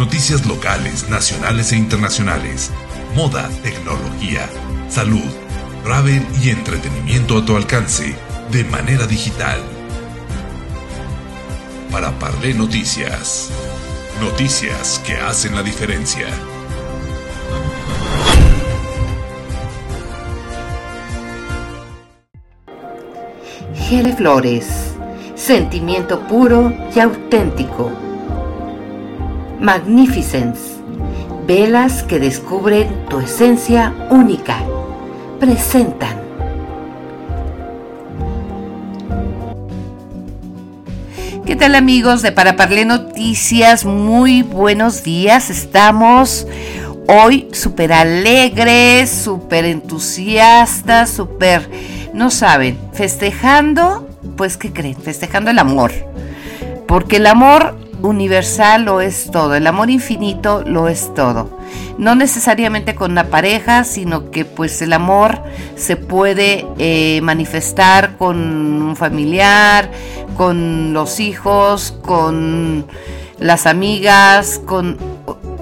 Noticias locales, nacionales e internacionales. Moda, tecnología, salud, travel y entretenimiento a tu alcance de manera digital. Para Parlé Noticias. Noticias que hacen la diferencia. Gele Flores. Sentimiento puro y auténtico. Magnificence. Velas que descubren tu esencia única. Presentan. ¿Qué tal amigos de Para Parle Noticias? Muy buenos días. Estamos hoy súper alegres, súper entusiastas, súper, no saben, festejando, pues ¿qué creen? Festejando el amor. Porque el amor universal lo es todo, el amor infinito lo es todo. No necesariamente con una pareja, sino que pues el amor se puede eh, manifestar con un familiar, con los hijos, con las amigas, con,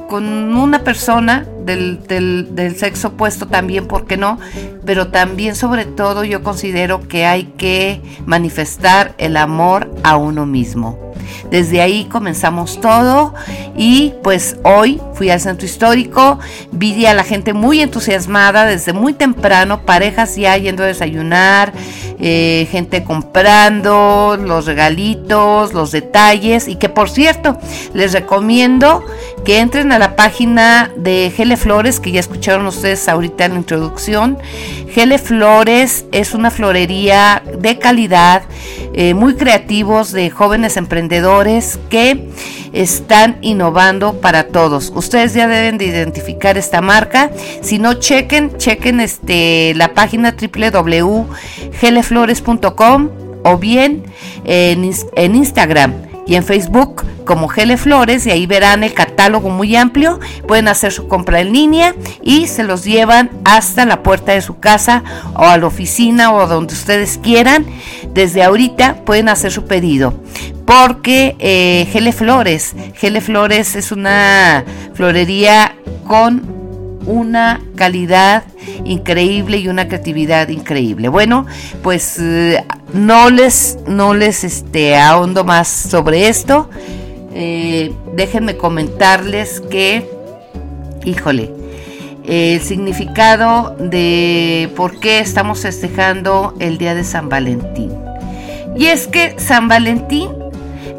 con una persona del, del, sexo opuesto también, ¿por qué no? Pero también sobre todo yo considero que hay que manifestar el amor a uno mismo. Desde ahí comenzamos todo y pues hoy fui al centro histórico, vi a la gente muy entusiasmada desde muy temprano, parejas ya yendo a desayunar, eh, gente comprando los regalitos, los detalles y que por cierto les recomiendo que entren a la página de Gele Flores que ya escucharon ustedes ahorita en la introducción. Gele Flores es una florería de calidad, eh, muy creativos de jóvenes emprendedores que están innovando para todos. Ustedes ya deben de identificar esta marca. Si no, chequen, chequen este, la página www.geleflores.com o bien en, en Instagram y en Facebook como Gele Flores y ahí verán el catálogo muy amplio. Pueden hacer su compra en línea y se los llevan hasta la puerta de su casa o a la oficina o donde ustedes quieran. Desde ahorita pueden hacer su pedido porque eh, Gele Flores, Gele Flores es una florería con una calidad increíble y una creatividad increíble. Bueno, pues eh, no les, no les este, ahondo más sobre esto. Eh, déjenme comentarles que, híjole, el significado de por qué estamos festejando el día de San Valentín. Y es que San Valentín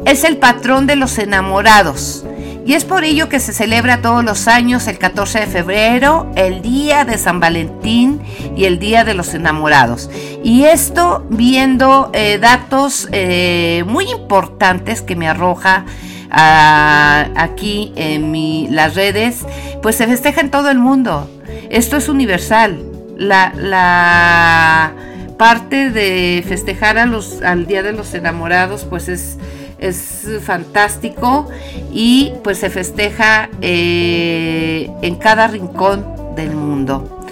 es el patrón de los enamorados y es por ello que se celebra todos los años el 14 de febrero, el Día de San Valentín y el Día de los Enamorados. Y esto viendo eh, datos eh, muy importantes que me arroja ah, aquí en las redes, pues se festeja en todo el mundo. Esto es universal. La, la parte de festejar a los, al Día de los Enamorados, pues es es fantástico y pues se festeja eh, en cada rincón del mundo.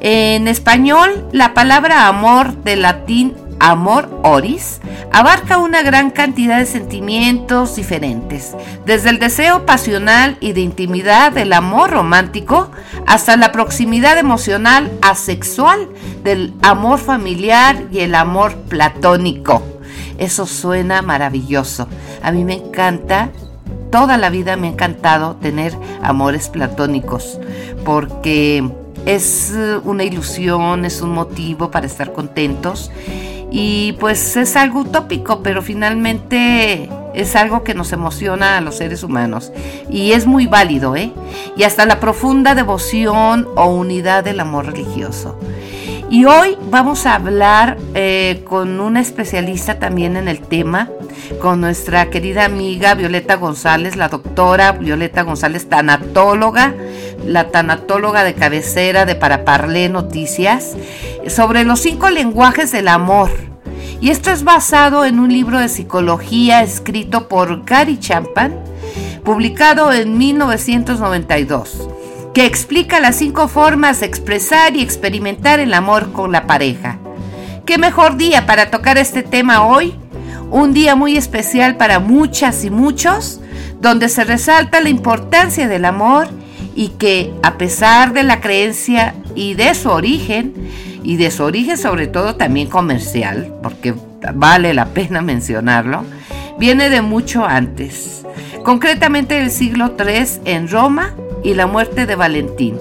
En español, la palabra amor del latín amor oris abarca una gran cantidad de sentimientos diferentes, desde el deseo pasional y de intimidad del amor romántico hasta la proximidad emocional asexual del amor familiar y el amor platónico. Eso suena maravilloso. A mí me encanta, toda la vida me ha encantado tener amores platónicos, porque es una ilusión, es un motivo para estar contentos y pues es algo utópico, pero finalmente es algo que nos emociona a los seres humanos y es muy válido, ¿eh? Y hasta la profunda devoción o unidad del amor religioso. Y hoy vamos a hablar eh, con una especialista también en el tema, con nuestra querida amiga Violeta González, la doctora Violeta González, tanatóloga, la tanatóloga de cabecera de Paraparlé Noticias, sobre los cinco lenguajes del amor. Y esto es basado en un libro de psicología escrito por Gary Champan, publicado en 1992 que explica las cinco formas de expresar y experimentar el amor con la pareja. ¿Qué mejor día para tocar este tema hoy? Un día muy especial para muchas y muchos, donde se resalta la importancia del amor y que a pesar de la creencia y de su origen, y de su origen sobre todo también comercial, porque vale la pena mencionarlo, viene de mucho antes, concretamente del siglo III en Roma y la muerte de Valentín,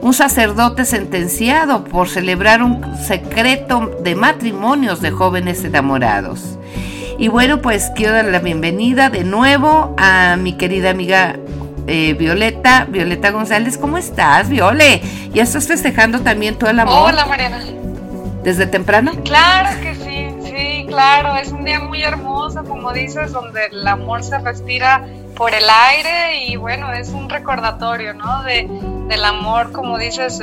un sacerdote sentenciado por celebrar un secreto de matrimonios de jóvenes enamorados. Y bueno, pues quiero dar la bienvenida de nuevo a mi querida amiga eh, Violeta, Violeta González, ¿cómo estás, Viole? ¿Ya estás festejando también todo el amor? Hola, Mariana. ¿Desde temprano? Claro que sí, sí, claro. Es un día muy hermoso, como dices, donde el amor se respira por el aire y bueno, es un recordatorio, ¿no? De, del amor, como dices,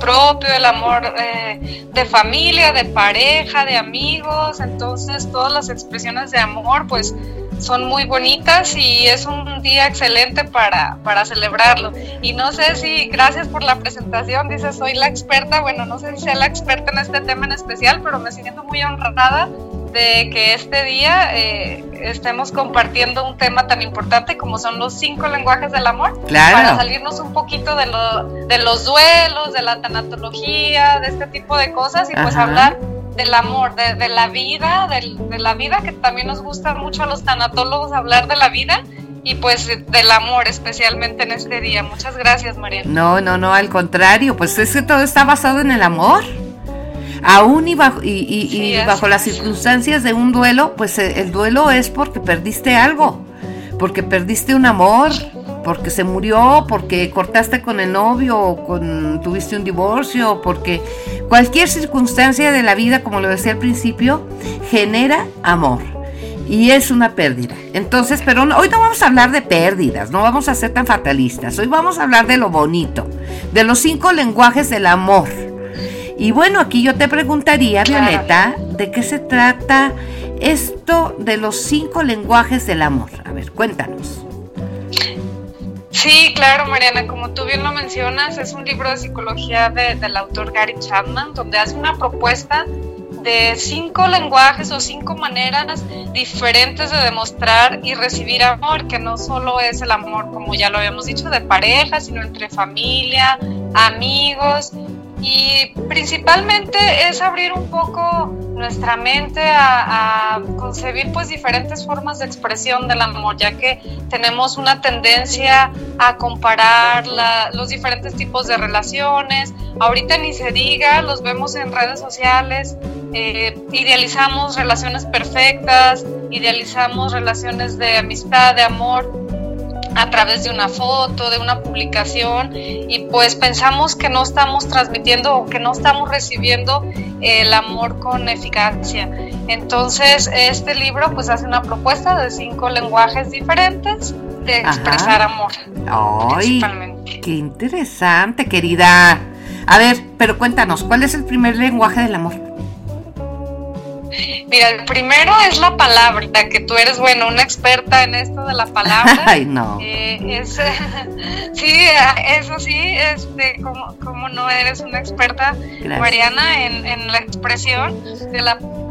propio, el amor eh, de familia, de pareja, de amigos. Entonces, todas las expresiones de amor, pues son muy bonitas y es un día excelente para, para celebrarlo. Y no sé si, gracias por la presentación, dices, soy la experta, bueno, no sé si sea la experta en este tema en especial, pero me siento muy honrada de que este día eh, estemos compartiendo un tema tan importante como son los cinco lenguajes del amor, para salirnos un poquito de, lo, de los duelos, de la tanatología, de este tipo de cosas y pues hablar del amor, de, la vida, de, la vida, que también nos gusta mucho a los tanatólogos hablar de la vida y pues del amor especialmente en este día. Muchas gracias, María. No, no, no, al contrario, pues es que todo está basado en el amor. Aún y bajo, y, bajo las circunstancias de un duelo, pues eh, el duelo es porque perdiste algo, porque perdiste un amor, porque se murió, porque cortaste con el novio, o con, tuviste un divorcio, porque cualquier circunstancia de la vida, como lo decía al principio, genera amor. Y es una pérdida. Entonces, pero hoy no vamos a hablar de pérdidas, no vamos a ser tan fatalistas. Hoy vamos a hablar de lo bonito, de los cinco lenguajes del amor. Y bueno, aquí yo te preguntaría, Violeta, ¿de qué se trata esto de los cinco lenguajes del amor? A ver, cuéntanos. Sí, claro, Mariana, como tú bien lo mencionas, es un libro de psicología del autor Gary Chapman, donde hace una propuesta de cinco lenguajes o cinco maneras diferentes de demostrar y recibir amor, que no solo es el amor, como ya lo habíamos dicho, de pareja, sino entre familia, amigos y principalmente es abrir un poco nuestra mente a, concebir pues diferentes formas de expresión del amor, ya que tenemos una tendencia a comparar los diferentes tipos de relaciones. Ahorita ni se diga, los vemos en redes sociales, eh, idealizamos relaciones perfectas, idealizamos relaciones de amistad, de amor a través de una foto, de una publicación y pues pensamos que no estamos transmitiendo o que no estamos recibiendo el amor con eficacia. Entonces este libro pues hace una propuesta de cinco lenguajes diferentes de expresar amor. Ay, qué interesante, querida. A ver, pero cuéntanos, ¿cuál es el primer lenguaje del amor? Mira, el primero es la palabra, que tú eres, bueno, una experta en esto de la palabra. Ay, no. Eh, sí, eso sí, este, como, como no eres una experta, Mariana, en, en la expresión de la palabra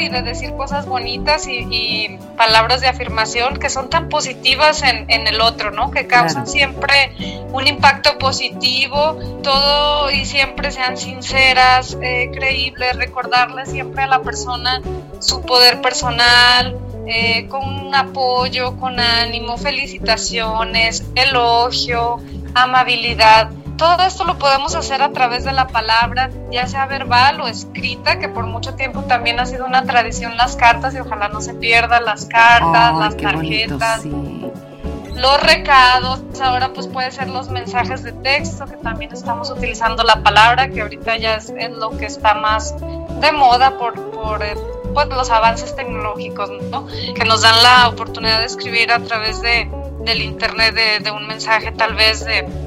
y de decir cosas bonitas y, palabras de afirmación que son tan positivas en, el otro, ¿no? Que causan siempre un impacto positivo, todo y siempre sean sinceras, eh, creíbles, recordarle siempre a la persona su poder personal, eh, con un apoyo, con ánimo, felicitaciones, elogio, amabilidad todo esto lo podemos hacer a través de la palabra, ya sea verbal o escrita, que por mucho tiempo también ha sido una tradición las cartas y ojalá no se pierdan las cartas, las tarjetas. Los recados, ahora pues puede ser los mensajes de texto, que también estamos utilizando la palabra, que ahorita ya es, lo que está más de moda por, por eh, pues, los avances tecnológicos, ¿no? que nos dan la oportunidad de escribir a través de, del internet, de, de un mensaje tal vez de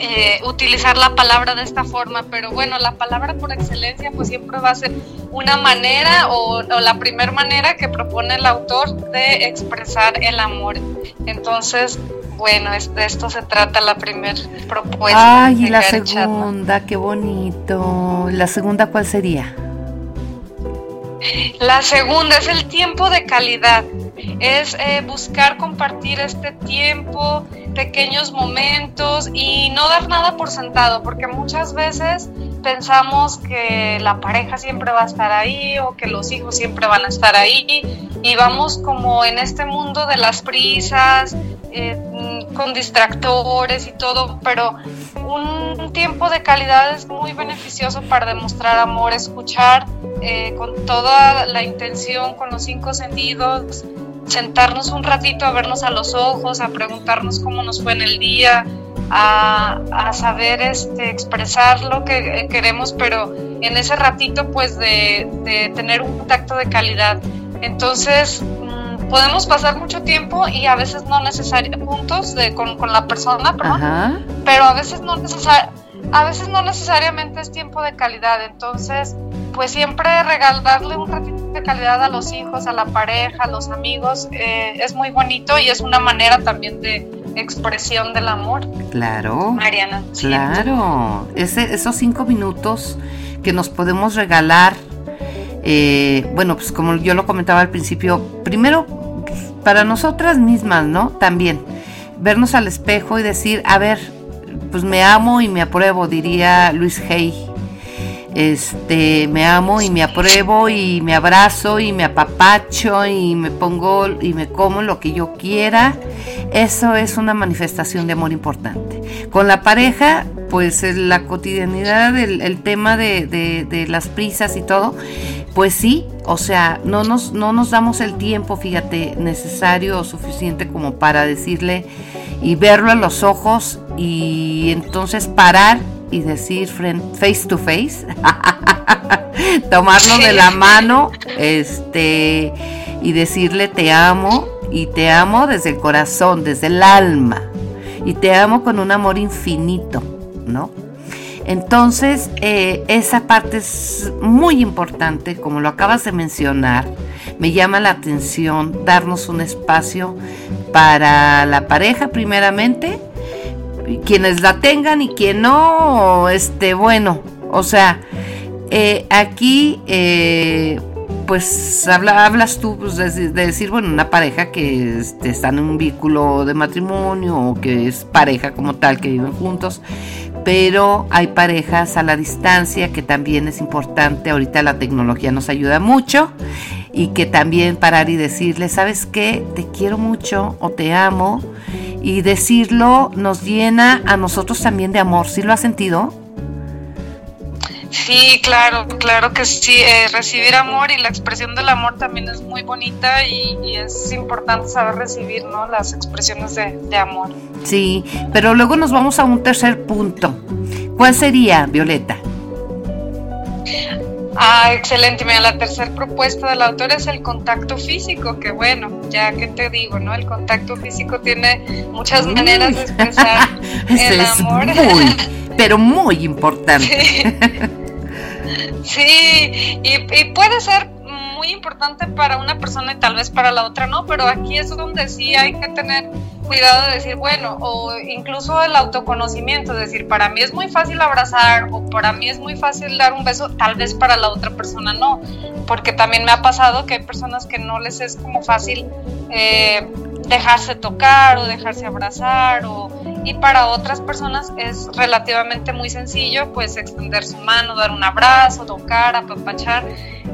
eh, utilizar la palabra de esta forma, pero bueno, la palabra por excelencia pues siempre va a ser una manera o, la primera manera que propone el autor de expresar el amor. Entonces, bueno, de esto se trata la primera propuesta. Ay, y la segunda, qué bonito. ¿La segunda cuál sería? La segunda es el tiempo de calidad. es eh, buscar compartir este tiempo, pequeños momentos y no dar nada por sentado, porque muchas veces pensamos que la pareja siempre va a estar ahí o que los hijos siempre van a estar ahí y vamos como en este mundo de las prisas, eh, con distractores y todo, pero un tiempo de calidad es muy beneficioso para demostrar amor, escuchar eh, con toda la intención, con los cinco sentidos, sentarnos un ratito a vernos a los ojos, a preguntarnos cómo nos fue en el día, a, saber este, expresar lo que queremos, pero en ese ratito pues de, de tener un contacto de calidad. Entonces, podemos pasar mucho tiempo y a veces no necesariamente juntos de, con, con, la persona, pero a veces no a veces no necesariamente es tiempo de calidad. Entonces, pues siempre regalarle un ratito de calidad a los hijos, a la pareja, a los amigos, eh, es muy bonito y es una manera también de expresión del amor. Claro. Mariana. Claro. Ese, esos cinco minutos que nos podemos regalar eh, bueno, pues como yo lo comentaba al principio, primero para nosotras mismas, ¿no? También, vernos al espejo y decir, a ver, pues me amo y me apruebo, diría Luis Hay. Este, me amo y me apruebo y me abrazo y me apapacho y me pongo y me como lo que yo quiera. Eso es una manifestación de amor importante. Con la pareja, pues la cotidianidad, el, tema de las prisas y todo, pues sí, o sea, no nos, no nos damos el tiempo, fíjate, necesario o suficiente como para decirle y verlo a los ojos y entonces parar y decir face to face, tomarlo de la mano, este, y decirle te amo y te amo desde el corazón, desde el alma y te amo con un amor infinito, ¿no? Entonces, eh, esa parte es muy importante, como lo acabas de mencionar. Me llama la atención darnos un espacio para la pareja primeramente, quienes la tengan y quien no, este, bueno, o sea, eh, aquí, eh, pues hablas tú pues, de, decir, bueno, una pareja que este, está en un vínculo de matrimonio o que es pareja como tal, que viven juntos pero hay parejas a la distancia que también es importante. Ahorita la tecnología nos ayuda mucho y que también parar y decirle, ¿sabes qué? Te quiero mucho o te amo. Y decirlo nos llena a nosotros también de amor. ¿Sí lo has sentido? Sí, claro, claro que sí. Eh, recibir amor y la expresión del amor también es muy bonita y, es importante saber recibir ¿no? las expresiones de, de, amor. Sí, pero luego nos vamos a un tercer punto. ¿Cuál sería, Violeta? Ah, excelente. Mira, la tercera propuesta del autor es el contacto físico, que bueno, ya que te digo, ¿no? El contacto físico tiene muchas maneras de expresar el amor. Muy, pero muy importante. Sí, y, puede ser muy importante para una persona y tal vez para la otra no, pero aquí es donde sí hay que tener cuidado de decir, bueno, o incluso el autoconocimiento, es decir, para mí es muy fácil abrazar o para mí es muy fácil dar un beso, tal vez para la otra persona no, porque también me ha pasado que hay personas que no les es como fácil eh, dejarse tocar o dejarse abrazar o y para otras personas es relativamente muy sencillo pues extender su mano, dar un abrazo, tocar, apapachar.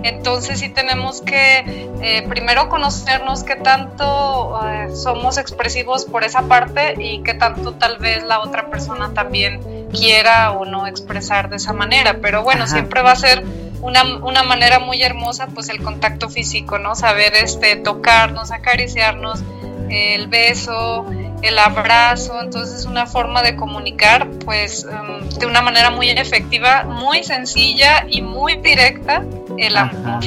Entonces sí tenemos que eh, primero conocernos qué tanto eh, somos expresivos por esa parte y qué tanto tal vez la otra persona también quiera o no expresar de esa manera. Pero bueno, siempre va a ser una, una, manera muy hermosa pues el contacto físico, ¿no? Saber este, tocarnos, acariciarnos, el beso, el abrazo, entonces es una forma de comunicar pues em, de una manera muy efectiva, muy sencilla y muy directa el amor.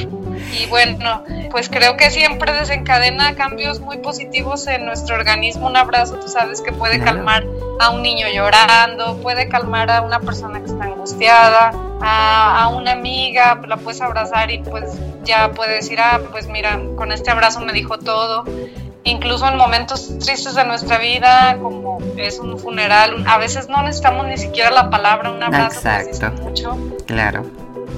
Y bueno, pues creo que siempre desencadena cambios muy positivos en nuestro organismo. Un abrazo, tú sabes que puede calmar a un niño llorando, puede calmar a una persona que está angustiada, a, a una amiga, la puedes abrazar y pues ya puede decir, ah, pues mira, con este abrazo me dijo todo incluso en momentos tristes de nuestra vida, como es un funeral, a veces no necesitamos ni siquiera la palabra, un abrazo Exacto. mucho. Claro.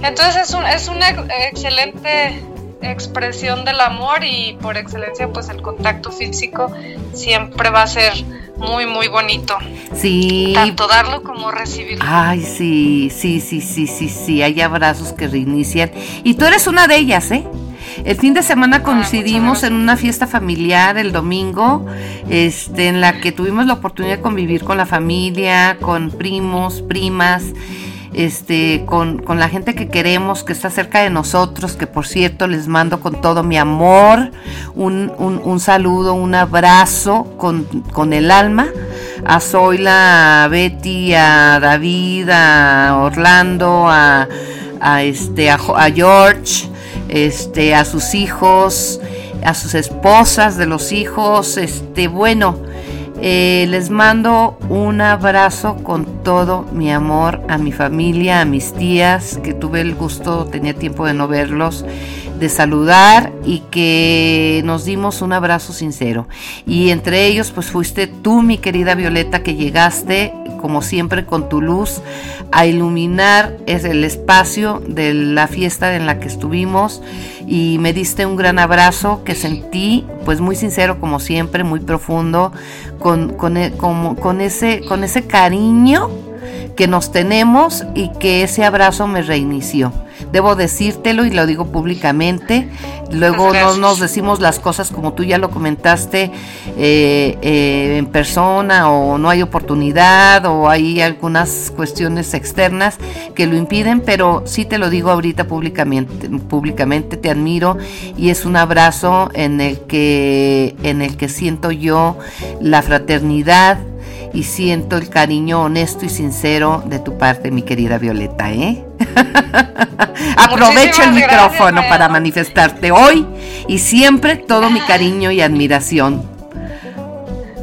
Entonces es, un, es una excelente expresión del amor y por excelencia pues el contacto físico siempre va a ser muy muy bonito. Sí. Tanto darlo como recibirlo. Ay, sí, sí, sí, sí, sí, sí, hay abrazos que reinician y tú eres una de ellas, ¿eh? El fin de semana ah, coincidimos en una fiesta familiar el domingo, este, en la que tuvimos la oportunidad de convivir con la familia, con primos, primas, este, con, la gente que queremos, que está cerca de nosotros, que por cierto les mando con todo mi amor, un, un, saludo, un abrazo con, con, el alma, a Zoila, a Betty, a David, a Orlando, a, a este, a, a George, este, a sus hijos, a sus esposas de los hijos, este, bueno, eh, les mando un abrazo con todo mi amor a mi familia, a mis tías, que tuve el gusto, tenía tiempo de no verlos, de saludar y que nos dimos un abrazo sincero. Y entre ellos, pues fuiste tú, mi querida Violeta, que llegaste, como siempre, con tu luz a iluminar el espacio de la fiesta en la que estuvimos y me diste un gran abrazo que sentí, pues muy sincero como siempre, muy profundo, con, con, e, con, ese, con ese cariño que nos tenemos y que ese abrazo me reinició. Debo decírtelo y lo digo públicamente. Luego no nos decimos las cosas como tú ya lo comentaste eh, eh, en persona o no hay oportunidad o hay algunas cuestiones externas que lo impiden, pero sí te lo digo ahorita públicamente, públicamente te admiro y es un abrazo en el que en el que siento yo la fraternidad y siento el cariño honesto y sincero de tu parte, mi querida Violeta, ¿eh? Aprovecho el micrófono para manifestarte hoy y siempre todo mi cariño y admiración.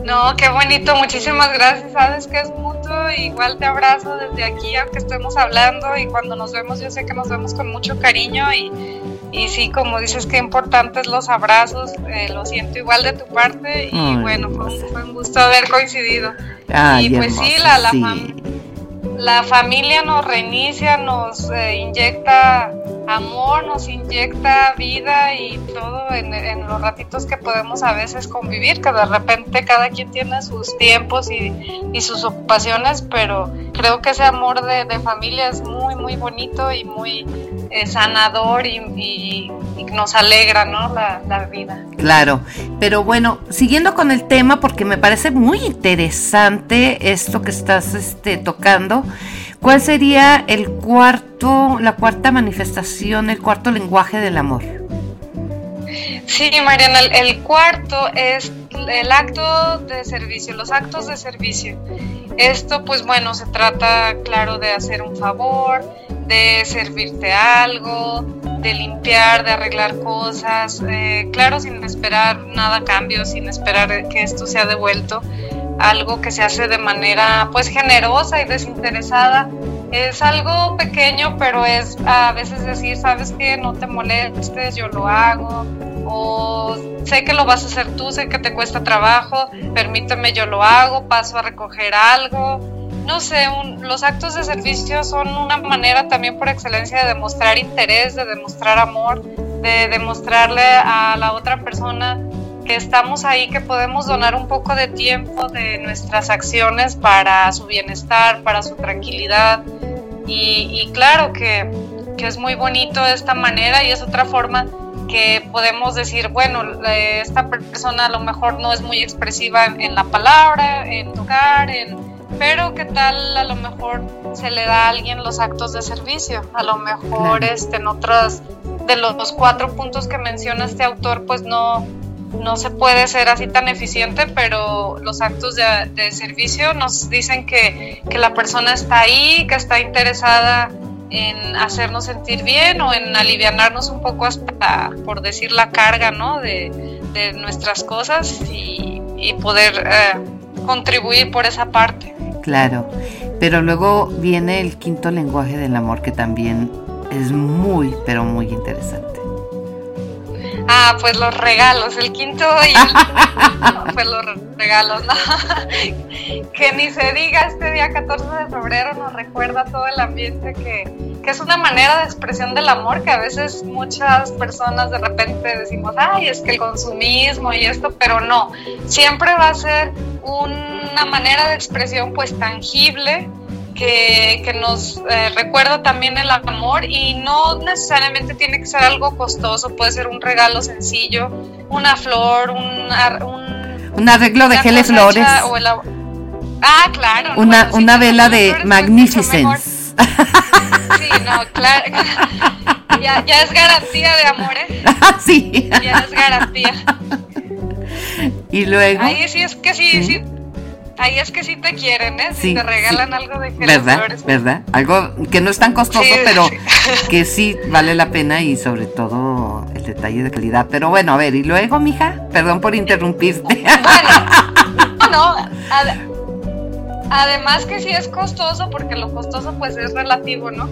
No, qué bonito, muchísimas gracias, sabes que es mutuo, igual te abrazo desde aquí, aunque estemos hablando y cuando nos vemos yo sé que nos vemos con mucho cariño y, y sí, como dices, qué importantes los abrazos, eh, lo siento igual de tu parte y bueno, fue un, gusto haber coincidido. y pues sí, la, la, la, familia nos reinicia, nos eh, inyecta amor, nos inyecta vida y todo en, los ratitos que podemos a veces convivir, que de repente cada quien tiene sus tiempos y, sus ocupaciones, pero creo que ese amor de, familia es muy, muy bonito y muy eh, sanador y, nos alegra ¿no? La, vida. Claro, pero bueno, siguiendo con el tema, porque me parece muy interesante esto que estás este, tocando. ¿Cuál sería el cuarto, la cuarta manifestación, el cuarto lenguaje del amor? Sí, Mariana, el, cuarto es el acto de servicio, los actos de servicio. Esto, pues bueno, se trata, claro, de hacer un favor, de servirte algo, de limpiar, de arreglar cosas, eh, claro, sin esperar nada a cambio, sin esperar que esto sea devuelto algo que se hace de manera pues generosa y desinteresada. Es algo pequeño, pero es a veces decir, sabes que no te molestes, yo lo hago, o sé que lo vas a hacer tú, sé que te cuesta trabajo, permíteme, yo lo hago, paso a recoger algo. No sé, los actos de servicio son una manera también por excelencia de demostrar interés, de demostrar amor, de demostrarle a la otra persona que estamos ahí, que podemos donar un poco de tiempo de nuestras acciones para su bienestar, para su tranquilidad. Y, claro que, que, es muy bonito de esta manera y es otra forma que podemos decir, bueno, esta persona a lo mejor no es muy expresiva en, la palabra, en tocar, en, pero qué tal a lo mejor se le da a alguien los actos de servicio, a lo mejor este, en otros de los cuatro puntos que menciona este autor, pues no, no se puede ser así tan eficiente, pero los actos de, servicio nos dicen que, la persona está ahí, que está interesada en hacernos sentir bien o en aliviarnos un poco hasta, por decir, la carga ¿no? de, nuestras cosas y, poder eh, contribuir por esa parte. Claro, pero luego viene el quinto lenguaje del amor que también es muy, pero muy interesante. Ah, pues los regalos, el quinto y el pues los regalos, ¿no? que ni se diga este día 14 de febrero nos recuerda todo el ambiente que, que es una manera de expresión del amor que a veces muchas personas de repente decimos, ay, es que el consumismo y esto, pero no, siempre va a ser una manera de expresión pues tangible que, que nos eh, recuerda también el amor y no necesariamente tiene que ser algo costoso, puede ser un regalo sencillo, una flor, un, un, arreglo de geles flores. ah, claro. Una, una vela de Magnificence. Sí, no, claro. Ya, ya es garantía de amor, ¿eh? sí. Ya es garantía. Y luego. Ahí sí es que sí, sí Ahí es que sí te quieren, ¿eh? Si te regalan algo de ¿Verdad? Flores. ¿Verdad? Algo que no es tan costoso, pero que sí vale la pena y sobre todo el detalle de calidad. Pero bueno, a ver, ¿y luego, mija? Perdón por interrumpirte. Bueno, no, además que sí es costoso, porque lo costoso pues es relativo, ¿no?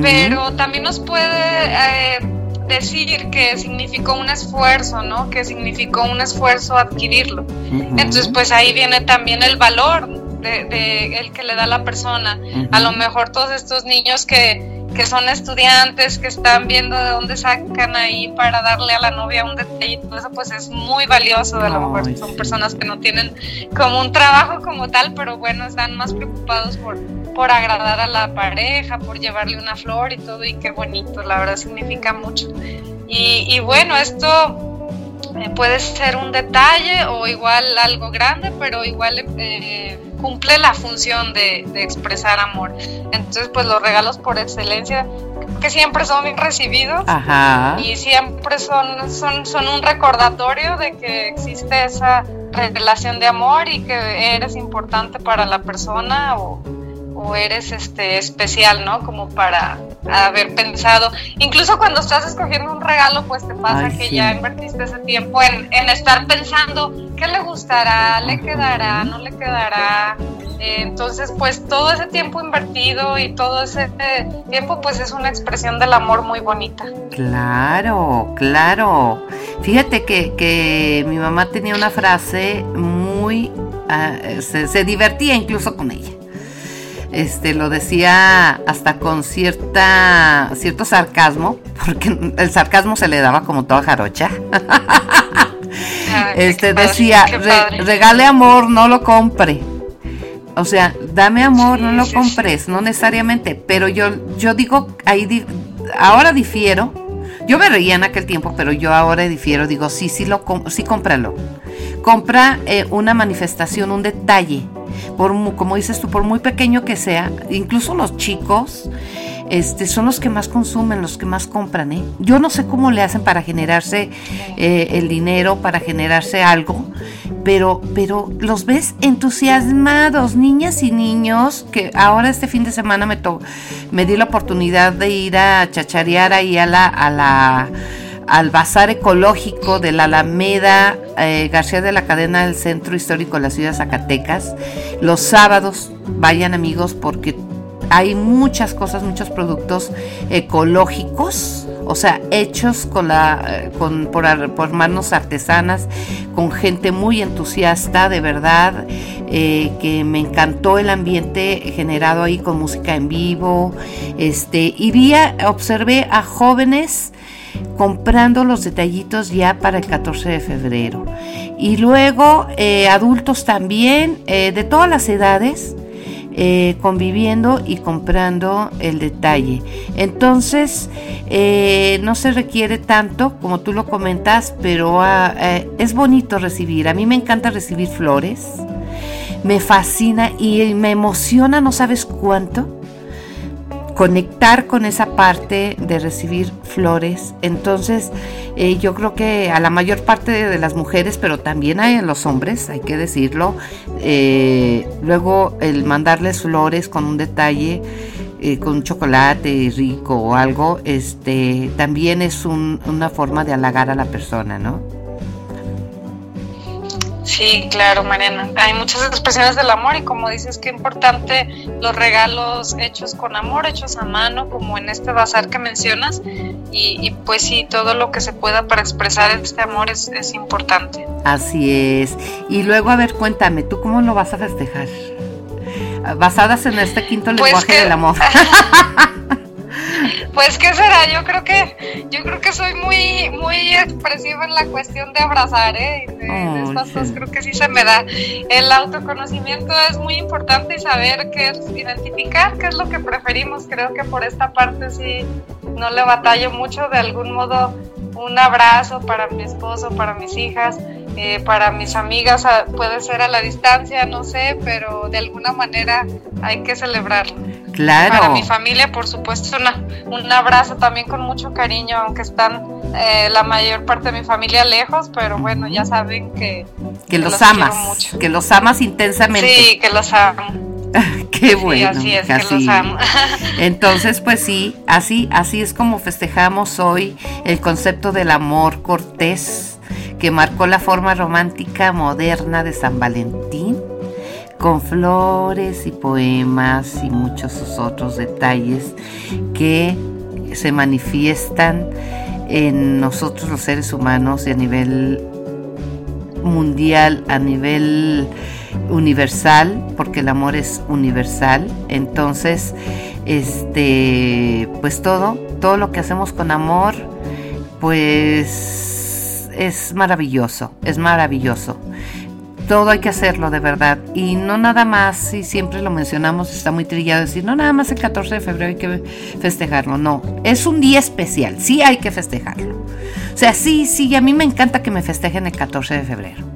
Pero también nos puede... Eh, decir que significó un esfuerzo, ¿no? Que significó un esfuerzo adquirirlo. Entonces, pues ahí viene también el valor de, el que le da la persona. A lo mejor todos estos niños que, que son estudiantes, que están viendo de dónde sacan ahí para darle a la novia un detalle todo eso, pues es muy valioso. A lo mejor son personas que no tienen como un trabajo como tal, pero bueno, están más preocupados por, por agradar a la pareja, por llevarle una flor y todo, y qué bonito, la verdad significa mucho. Y, y bueno, esto eh, puede ser un detalle o igual algo grande, pero igual eh, cumple la función de, de, expresar amor. Entonces, pues los regalos por excelencia que siempre son bien recibidos y siempre son, son, son un recordatorio de que existe esa relación de amor y que eres importante para la persona o, o eres este especial, ¿no? Como para haber pensado. Incluso cuando estás escogiendo un regalo, pues te pasa que ya invertiste ese tiempo en, en, estar pensando qué le gustará, le quedará, no le quedará. Eh, entonces, pues todo ese tiempo invertido y todo ese tiempo, pues es una expresión del amor muy bonita. Claro, claro. Fíjate que, que mi mamá tenía una frase muy... Ah, se divertía incluso con ella este lo decía hasta con cierta cierto sarcasmo, porque el sarcasmo se le daba como toda jarocha. este decía, regale amor, no lo compre. O sea, dame amor, no lo compres, no necesariamente, pero yo yo digo ahí ahora difiero. Yo me reía en aquel tiempo, pero yo ahora difiero, digo, sí, sí lo sí cómpralo. Compra eh, una manifestación, un detalle por como dices tú, por muy pequeño que sea, incluso los chicos, este, son los que más consumen, los que más compran. ¿eh? Yo no sé cómo le hacen para generarse eh, el dinero, para generarse algo, pero, pero los ves entusiasmados, niñas y niños, que ahora este fin de semana me, me di la oportunidad de ir a chacharear ahí a la... A la al Bazar Ecológico de la Alameda eh, García de la Cadena del Centro Histórico de la Ciudad de Zacatecas. Los sábados, vayan amigos, porque hay muchas cosas, muchos productos ecológicos, o sea, hechos con la, eh, con, por, manos artesanas, con gente muy entusiasta, de verdad, eh, que me encantó el ambiente generado ahí con música en vivo, este, y vi, observé a jóvenes comprando los detallitos ya para el 14 de febrero. Y luego eh, adultos también, eh, de todas las edades, eh, conviviendo y comprando el detalle. Entonces, no se requiere tanto, como tú lo comentas, pero ah, es bonito recibir. A mí me encanta recibir flores. Me fascina y me emociona, no sabes cuánto conectar con esa parte de recibir flores. Entonces, eh, yo creo que a la mayor parte de, las mujeres, pero también a los hombres, hay que decirlo, eh, luego el mandarles flores con un detalle, eh, con chocolate rico o algo, este, también es una forma de halagar a la persona, ¿no? Sí, claro, Mariana. Hay muchas expresiones del amor y como dices, qué importante los regalos hechos con amor, hechos a mano, como en este bazar que mencionas. Y, pues sí, todo lo que se pueda para expresar este amor es, es importante. Así es. Y luego, a ver, cuéntame, ¿tú cómo lo vas a festejar? Basadas en este quinto pues lenguaje del amor. Pues qué será, yo creo que yo creo que soy muy muy expresiva en la cuestión de abrazar, ¿eh? De, estas dos creo que sí se me da. El autoconocimiento es muy importante y saber qué es identificar qué es lo que preferimos. Creo que por esta parte sí no le batallo mucho de algún modo un abrazo para mi esposo, para mis hijas, eh, para mis amigas, puede ser a la distancia, no sé, pero de alguna manera hay que celebrarlo. Claro. Para mi familia, por supuesto, un abrazo también con mucho cariño, aunque están eh, la mayor parte de mi familia lejos, pero bueno, ya saben que... Que, los, amas, que los amas intensamente. Sí, que los amo. Qué bueno. así es, que los amo. Entonces, pues sí, así, así es como festejamos hoy el concepto del amor cortés que marcó la forma romántica moderna de San Valentín con flores y poemas y muchos otros detalles que se manifiestan en nosotros los seres humanos y a nivel mundial, a nivel universal, porque el amor es universal. Entonces, este, pues todo, todo lo que hacemos con amor, pues es maravilloso, es maravilloso todo hay que hacerlo de verdad. Y no nada más, y siempre lo mencionamos, está muy trillado decir, no nada más el 14 de febrero hay que festejarlo. No, es un día especial, sí hay que festejarlo. O sea, sí, sí, a mí me encanta que me festejen el 14 de febrero.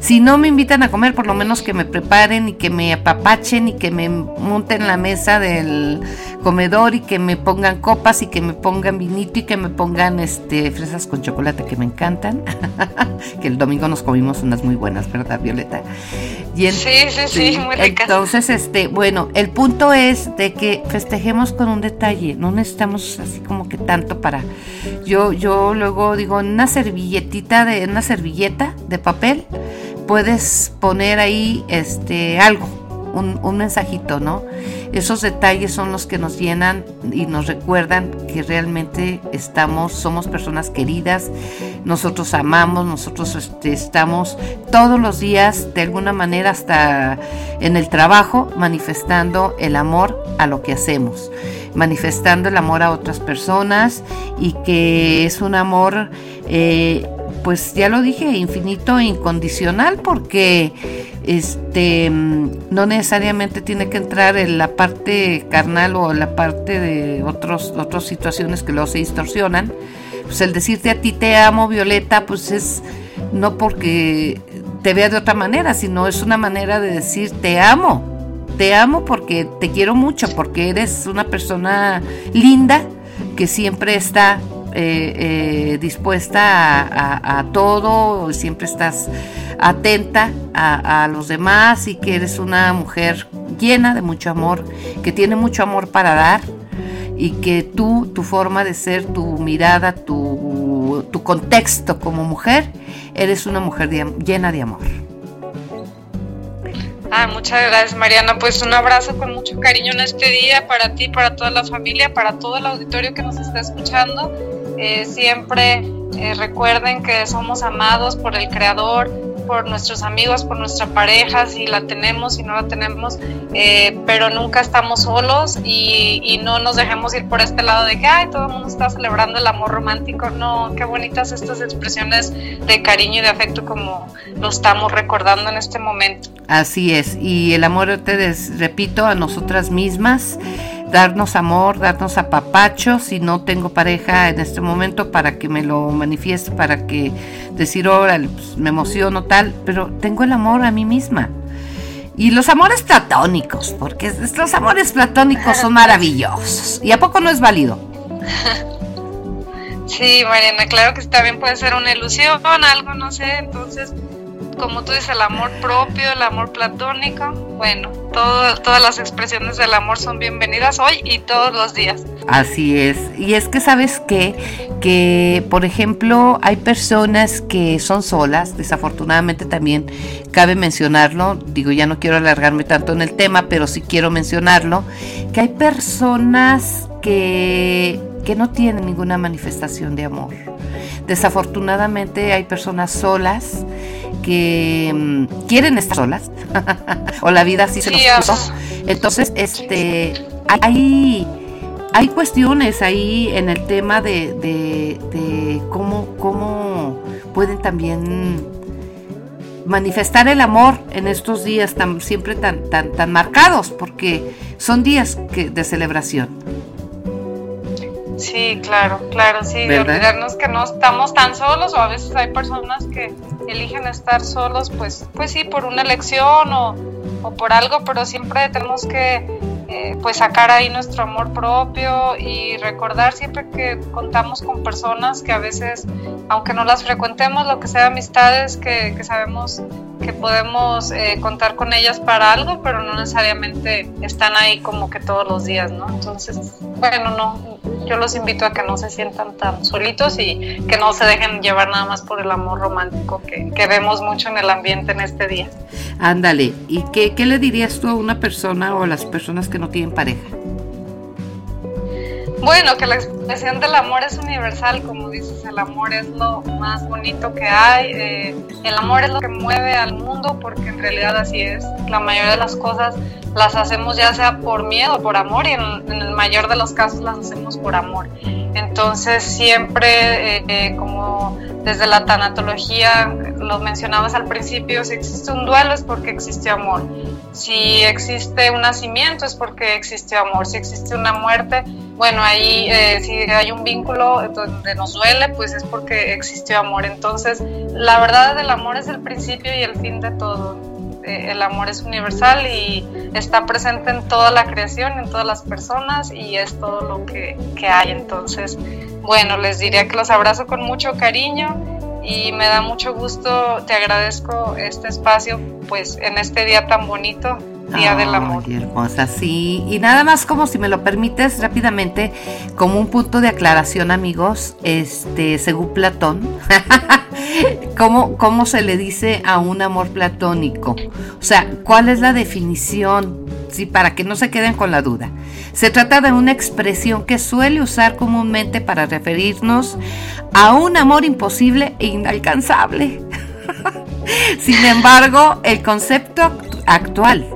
Si no me invitan a comer, por lo menos que me preparen y que me apapachen y que me monten la mesa del comedor y que me pongan copas y que me pongan vinito y que me pongan este fresas con chocolate que me encantan. que el domingo nos comimos unas muy buenas, ¿verdad, Violeta? sí, sí, sí, muy ricas. Entonces, este, bueno, el punto es de que festejemos con un detalle, no necesitamos así como que tanto para yo yo luego digo, una servilletita de una servilleta de papel puedes poner ahí este algo, un, mensajito, ¿no? Esos detalles son los que nos llenan y nos recuerdan que realmente estamos, somos personas queridas, nosotros amamos, nosotros este, estamos todos los días, de alguna manera, hasta en el trabajo, manifestando el amor a lo que hacemos, manifestando el amor a otras personas y que es un amor eh, pues ya lo dije, infinito e incondicional, porque este no necesariamente tiene que entrar en la parte carnal o la parte de otros, otras situaciones que luego se distorsionan. Pues el decirte a ti te amo, Violeta, pues es no porque te vea de otra manera, sino es una manera de decir te amo. Te amo porque te quiero mucho, porque eres una persona linda que siempre está eh, eh, dispuesta a, todo, siempre estás atenta a, los demás y que eres una mujer llena de mucho amor, que tiene mucho amor para dar y que tú, tu forma de ser, tu mirada, tu, tu contexto como mujer, eres una mujer llena de amor. Ah, muchas gracias Mariana. Pues un abrazo con mucho cariño en este día para ti, para toda la familia, para todo el auditorio que nos está escuchando eh, siempre eh, recuerden que somos amados por el Creador, por nuestros amigos, por nuestra pareja, si la tenemos, si no la tenemos, eh, pero nunca estamos solos y, no nos dejemos ir por este lado de que Ay, todo el mundo está celebrando el amor romántico. No, qué bonitas estas expresiones de cariño y de afecto como lo estamos recordando en este momento. Así es, y el amor, te repito, a nosotras mismas darnos amor, darnos apapacho, si no tengo pareja en este momento para que me lo manifieste, para que decir, órale, pues, me emociono tal, pero tengo el amor a mí misma. Y los amores platónicos, porque los amores platónicos son maravillosos. ¿Y a poco no es válido? Sí, Mariana, claro que también puede ser una ilusión, algo, no sé, entonces como tú dices, el amor propio, el amor platónico, bueno, todas las expresiones del amor son bienvenidas hoy y todos los días. Así es, y es que sabes qué? que, por ejemplo, hay personas que son solas, desafortunadamente también cabe mencionarlo, digo, ya no quiero alargarme tanto en el tema, pero sí quiero mencionarlo, que hay personas que, que no tienen ninguna manifestación de amor. Desafortunadamente hay personas solas que mm, quieren estar solas o la vida así se nos puso. Entonces, este, hay hay cuestiones ahí en el tema de, de, cómo, cómo pueden también manifestar el amor en estos días tan siempre tan tan tan marcados porque son días que, de celebración. Sí, claro, claro, sí, de olvidarnos que no estamos tan solos o a veces hay personas que eligen estar solos, pues, pues sí, por una elección o, o por algo, pero siempre tenemos que eh, pues sacar ahí nuestro amor propio y recordar siempre que contamos con personas que a veces, aunque no las frecuentemos, lo que sea amistades, que, que sabemos que podemos eh, contar con ellas para algo, pero no necesariamente están ahí como que todos los días, ¿no? Entonces, bueno, no, yo los invito a que no se sientan tan solitos y que no se dejen llevar nada más por el amor romántico que, que vemos mucho en el ambiente en este día. Ándale, ¿y qué, qué le dirías tú a una persona o a las personas que no tienen pareja? Bueno, que la expresión del amor es universal, como dices, el amor es lo más bonito que hay, eh, el amor es lo que mueve al mundo, porque en realidad así es, la mayoría de las cosas las hacemos ya sea por miedo o por amor, y en, el mayor de los casos las hacemos por amor. Entonces siempre, eh, eh, como desde la tanatología, lo mencionabas al principio, si existe un duelo es porque existe amor, si existe un nacimiento es porque existe amor, si existe una muerte, bueno, ahí eh, si hay un vínculo donde nos duele, pues es porque existió amor. Entonces, la verdad del amor es el principio y el fin de todo. Eh, el amor es universal y está presente en toda la creación, en todas las personas y es todo lo que, que hay. Entonces, bueno, les diría que los abrazo con mucho cariño y me da mucho gusto, te agradezco este espacio pues en este día tan bonito Día del Amor. Qué hermosa, sí. Y nada más como si me lo permites rápidamente, como un punto de aclaración, amigos, este, según Platón, ¿cómo, ¿cómo se le dice a un amor platónico? O sea, ¿cuál es la definición? Sí, para que no se queden con la duda. Se trata de una expresión que suele usar comúnmente para referirnos a un amor imposible e inalcanzable. Sin embargo, el concepto actual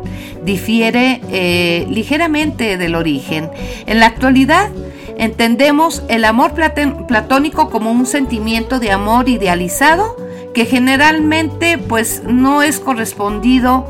difiere eh, ligeramente del origen. En la actualidad entendemos el amor platónico como un sentimiento de amor idealizado que generalmente pues no es correspondido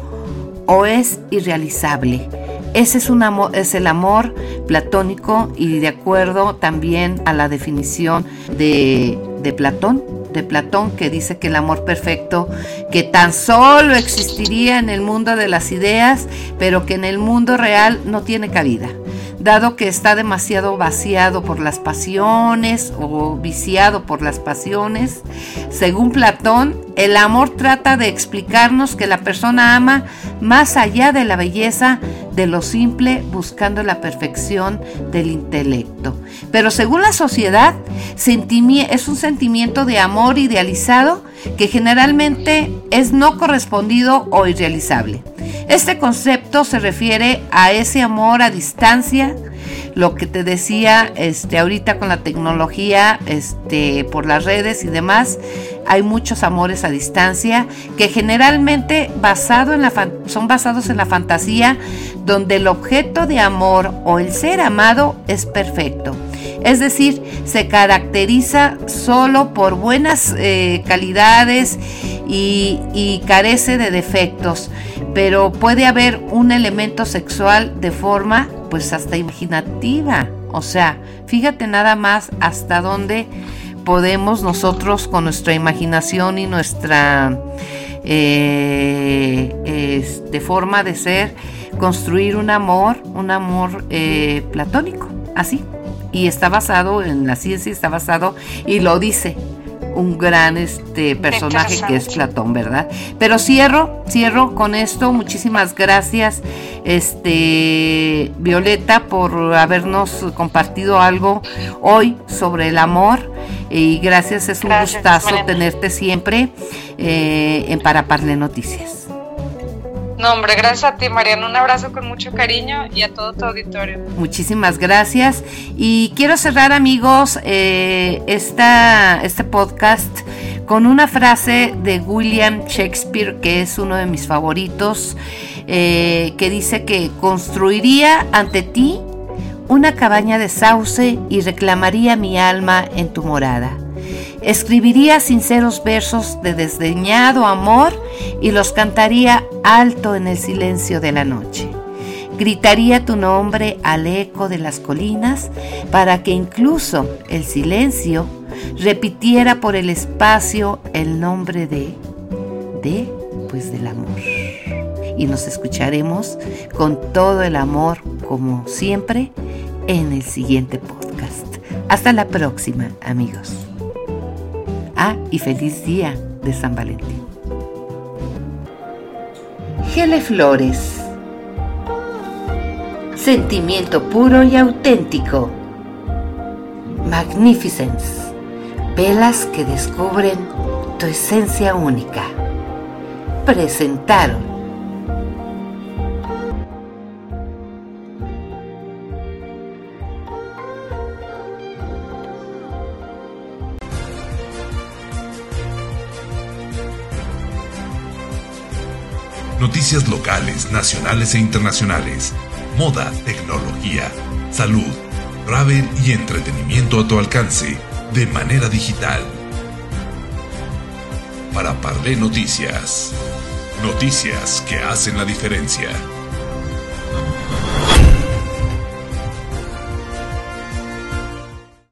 o es irrealizable. Ese es, un amor, es el amor platónico y de acuerdo también a la definición de, de Platón, de Platón, que dice que el amor perfecto, que tan solo existiría en el mundo de las ideas, pero que en el mundo real no tiene cabida dado que está demasiado vaciado por las pasiones o viciado por las pasiones. Según Platón, el amor trata de explicarnos que la persona ama más allá de la belleza de lo simple, buscando la perfección del intelecto. Pero según la sociedad, es un sentimiento de amor idealizado que generalmente es no correspondido o irrealizable. Este concepto se refiere a ese amor a distancia, lo que te decía este ahorita con la tecnología, este por las redes y demás, hay muchos amores a distancia que generalmente basado en la son basados en la fantasía donde el objeto de amor o el ser amado es perfecto. Es decir, se caracteriza solo por buenas eh, calidades y, carece de defectos, pero puede haber un elemento sexual de forma pues hasta imaginativa. O sea, fíjate nada más hasta dónde podemos nosotros con nuestra imaginación y nuestra eh, de forma de ser construir un amor, un amor eh, platónico, así. Y está basado en la ciencia, está basado, y lo dice un gran este personaje que es Platón, ¿verdad? Pero cierro, cierro con esto. Muchísimas gracias, este Violeta, por habernos compartido algo hoy sobre el amor. Y gracias, es un gustazo tenerte siempre eh, en Paraparle Noticias. No, gracias a ti, Mariana. Un abrazo con mucho cariño y a todo tu auditorio. Muchísimas gracias. Y quiero cerrar, amigos, eh, este podcast con una frase de William Shakespeare, que es uno de mis favoritos, eh, que dice que construiría ante ti una cabaña de sauce y reclamaría mi alma en tu morada. Escribiría sinceros versos de desdeñado amor y los cantaría alto en el silencio de la noche. Gritaría tu nombre al eco de las colinas para que incluso el silencio repitiera por el espacio el nombre de, de, pues del amor. Y nos escucharemos con todo el amor, como siempre, en el siguiente podcast. Hasta la próxima, amigos. Ah, y feliz día de San Valentín. Gele Flores. Sentimiento puro y auténtico. Magnificence. Velas que descubren tu esencia única. Presentaron. Noticias locales, nacionales e internacionales. Moda, tecnología, salud, travel y entretenimiento a tu alcance de manera digital. Para Parlé Noticias. Noticias que hacen la diferencia.